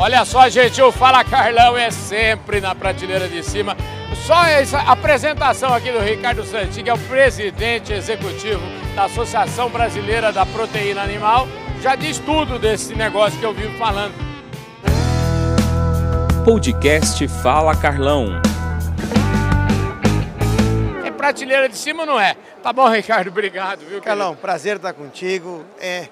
Olha só, gente, o Fala Carlão é sempre na prateleira de cima. Só essa apresentação aqui do Ricardo Santin, que é o presidente executivo da Associação Brasileira da Proteína Animal, já diz tudo desse negócio que eu vivo falando. Podcast Fala Carlão. É prateleira de cima ou não é? Tá bom, Ricardo, obrigado, viu? Carlão, querido? prazer estar contigo. É,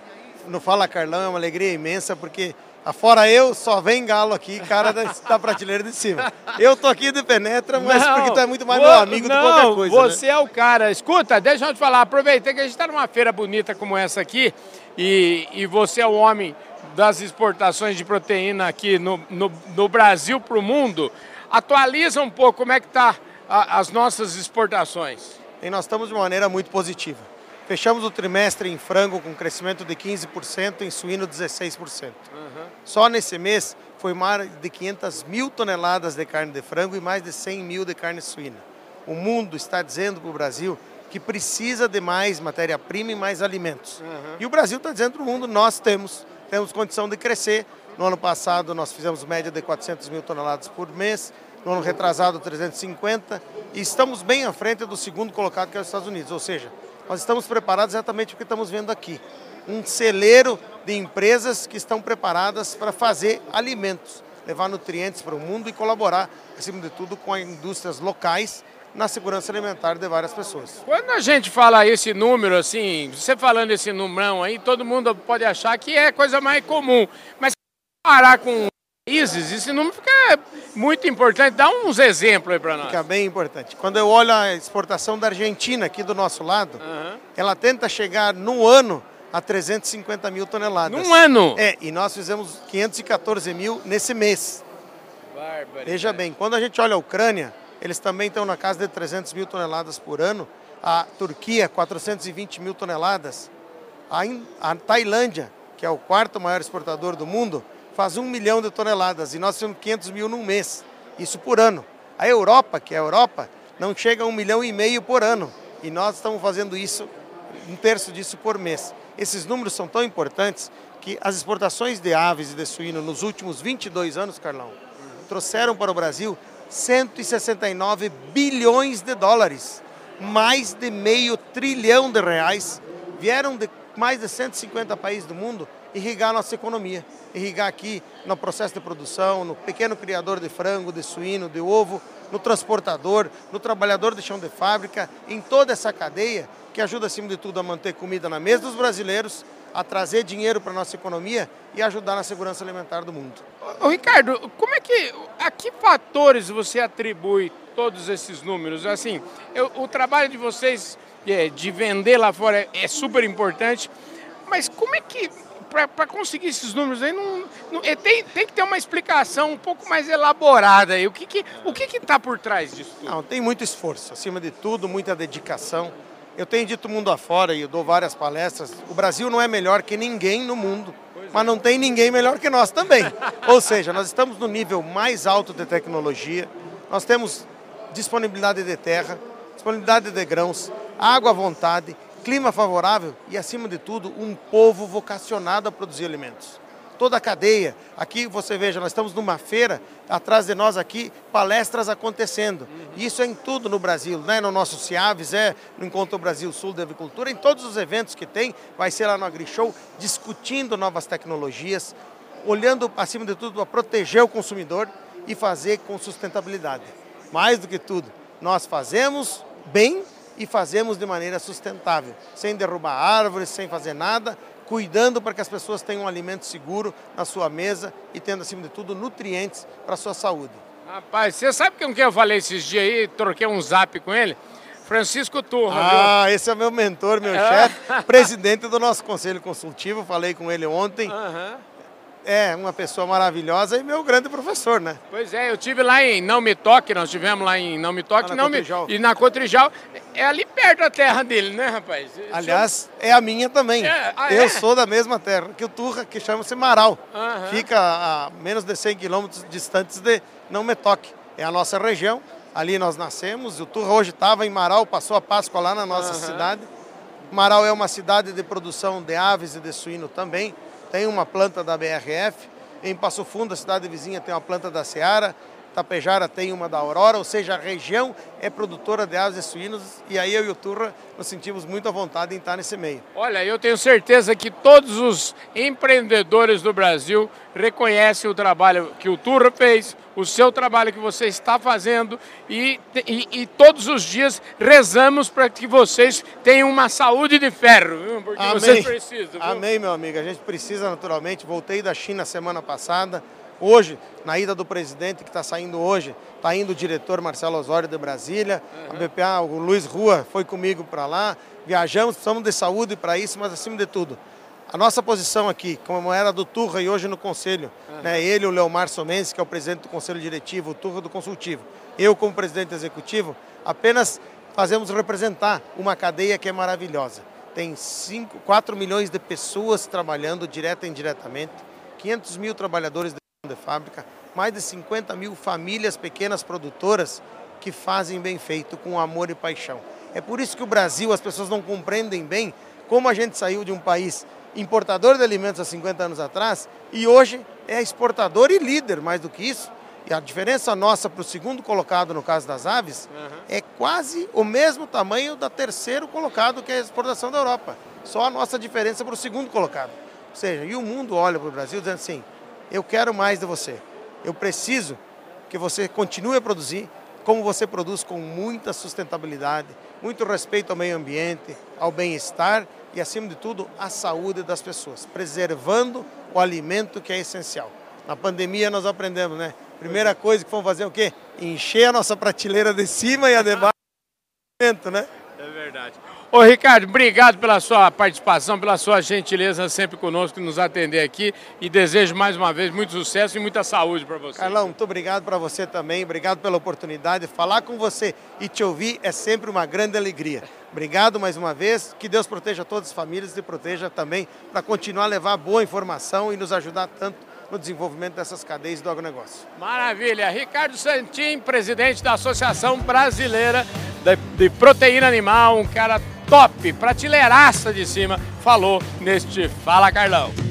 no Fala Carlão é uma alegria imensa, porque Afora eu, só vem galo aqui, cara da, da prateleira de cima. Eu tô aqui de penetra, mas não, porque tu é muito mais meu amigo não, do que qualquer coisa. Né? Você né? é o cara. Escuta, deixa eu te falar, aproveitei que a gente está numa feira bonita como essa aqui, e, e você é o homem das exportações de proteína aqui no, no, no Brasil para o mundo. Atualiza um pouco como é que tá a, as nossas exportações. E nós estamos de maneira muito positiva. Fechamos o trimestre em frango com crescimento de 15%, em suíno 16%. Uhum. Só nesse mês foi mais de 500 mil toneladas de carne de frango e mais de 100 mil de carne suína. O mundo está dizendo para o Brasil que precisa de mais matéria-prima e mais alimentos. Uhum. E o Brasil está dizendo para o mundo, nós temos, temos condição de crescer. No ano passado nós fizemos média de 400 mil toneladas por mês, no ano retrasado 350, e estamos bem à frente do segundo colocado que é os Estados Unidos, ou seja, nós estamos preparados exatamente o que estamos vendo aqui. Um celeiro de empresas que estão preparadas para fazer alimentos, levar nutrientes para o mundo e colaborar, acima de tudo, com as indústrias locais na segurança alimentar de várias pessoas. Quando a gente fala esse número, assim, você falando esse numerão aí, todo mundo pode achar que é coisa mais comum. Mas parar com países, esse número fica muito importante. Dá uns exemplos aí para nós. Fica bem importante. Quando eu olho a exportação da Argentina aqui do nosso lado, uhum. ela tenta chegar no ano a 350 mil toneladas. Num ano? É, e nós fizemos 514 mil nesse mês. Bárbaro. Veja bem, quando a gente olha a Ucrânia, eles também estão na casa de 300 mil toneladas por ano. A Turquia, 420 mil toneladas. A, a Tailândia, que é o quarto maior exportador do mundo, faz um milhão de toneladas e nós temos 500 mil num mês, isso por ano. A Europa, que é a Europa, não chega a um milhão e meio por ano e nós estamos fazendo isso, um terço disso por mês. Esses números são tão importantes que as exportações de aves e de suíno nos últimos 22 anos, Carlão, trouxeram para o Brasil 169 bilhões de dólares, mais de meio trilhão de reais, vieram de mais de 150 países do mundo irrigar nossa economia, irrigar aqui no processo de produção, no pequeno criador de frango, de suíno, de ovo, no transportador, no trabalhador de chão de fábrica, em toda essa cadeia que ajuda, acima de tudo, a manter comida na mesa dos brasileiros, a trazer dinheiro para a nossa economia e ajudar na segurança alimentar do mundo. Ô, Ricardo, como é que, a que fatores você atribui todos esses números? Assim, eu, o trabalho de vocês é, de vender lá fora é, é super importante, mas como é que para conseguir esses números aí, não, não, é, tem, tem que ter uma explicação um pouco mais elaborada aí. O que que o que está por trás disso tudo? Não, tem muito esforço, acima de tudo, muita dedicação. Eu tenho dito mundo afora e eu dou várias palestras. O Brasil não é melhor que ninguém no mundo, pois mas é. não tem ninguém melhor que nós também. Ou seja, nós estamos no nível mais alto de tecnologia, nós temos disponibilidade de terra, disponibilidade de grãos, água à vontade, clima favorável e, acima de tudo, um povo vocacionado a produzir alimentos. Toda a cadeia. Aqui você veja, nós estamos numa feira, atrás de nós aqui, palestras acontecendo. Uhum. Isso é em tudo no Brasil, né? no nosso CIAVES, é no Encontro Brasil Sul de Avicultura, em todos os eventos que tem, vai ser lá no AgriShow, discutindo novas tecnologias, olhando, acima de tudo, para proteger o consumidor e fazer com sustentabilidade. Mais do que tudo, nós fazemos bem e fazemos de maneira sustentável, sem derrubar árvores, sem fazer nada, cuidando para que as pessoas tenham um alimento seguro na sua mesa e tendo, acima de tudo, nutrientes para a sua saúde. Rapaz, você sabe com quem eu falei esses dias aí, troquei um zap com ele? Francisco Turra. Ah, viu? esse é meu mentor, meu é. chefe, presidente do nosso conselho consultivo, falei com ele ontem. Uhum. É, uma pessoa maravilhosa e meu grande professor, né? Pois é, eu tive lá em Não Me Toque, nós tivemos lá em Não Me Toque, ah, não me, e na Cotrijal. É ali perto da terra dele, né, rapaz? Aliás, é a minha também. É, ah, eu é? sou da mesma terra, que o Turra, que chama-se Marau. Uhum. Fica a menos de 100 quilômetros distantes de Não Me Toque. É a nossa região, ali nós nascemos. O Turra hoje estava em Marau, passou a Páscoa lá na nossa uhum. cidade. Marau é uma cidade de produção de aves e de suíno também tem uma planta da BRF Em Passo Fundo, a cidade vizinha, tem uma planta da Seara, Tapejara tem uma da Aurora, ou seja, a região é produtora de aves e suínos e aí eu e o Turra nos sentimos muito à vontade em estar nesse meio. Olha, eu tenho certeza que todos os empreendedores do Brasil reconhecem o trabalho que o Turra fez, o seu trabalho que você está fazendo e, e, e todos os dias rezamos para que vocês tenham uma saúde de ferro, viu? porque Amém. vocês precisam. Viu? Amém, meu amigo. A gente precisa naturalmente. Voltei da China semana passada Hoje, na ida do presidente que está saindo hoje, está indo o diretor Marcelo Osório de Brasília, uhum. a BPA, o Luiz Rua foi comigo para lá, viajamos, precisamos de saúde para isso, mas acima de tudo, a nossa posição aqui, como era do Turra e hoje no Conselho, uhum. né, ele, o Leomar Somense, que é o presidente do Conselho Diretivo, o Turra do Consultivo, eu como presidente executivo, apenas fazemos representar uma cadeia que é maravilhosa. Tem 5, 4 milhões de pessoas trabalhando direta e indiretamente, 500 mil trabalhadores de fábrica, mais de 50 mil famílias pequenas produtoras que fazem bem feito, com amor e paixão. É por isso que o Brasil, as pessoas não compreendem bem como a gente saiu de um país importador de alimentos há 50 anos atrás e hoje é exportador e líder, mais do que isso. E a diferença nossa para o segundo colocado, no caso das aves, uhum. é quase o mesmo tamanho da terceiro colocado, que é a exportação da Europa. Só a nossa diferença para o segundo colocado. Ou seja, e o mundo olha para o Brasil dizendo assim, eu quero mais de você. Eu preciso que você continue a produzir como você produz com muita sustentabilidade, muito respeito ao meio ambiente, ao bem-estar e, acima de tudo, à saúde das pessoas, preservando o alimento que é essencial. Na pandemia nós aprendemos, né? Primeira coisa que vamos fazer é o quê? Encher a nossa prateleira de cima e a de baixo, né? Verdade. Ô Ricardo, obrigado pela sua participação, pela sua gentileza sempre conosco, nos atender aqui e desejo mais uma vez muito sucesso e muita saúde para você. Carlão, muito obrigado para você também, obrigado pela oportunidade. Falar com você e te ouvir é sempre uma grande alegria. Obrigado mais uma vez, que Deus proteja todas as famílias e proteja também para continuar a levar boa informação e nos ajudar tanto no desenvolvimento dessas cadeias do agronegócio. Maravilha. Ricardo Santin, presidente da Associação Brasileira de Proteína Animal, um cara top, prateleiraça de cima, falou neste Fala Carlão.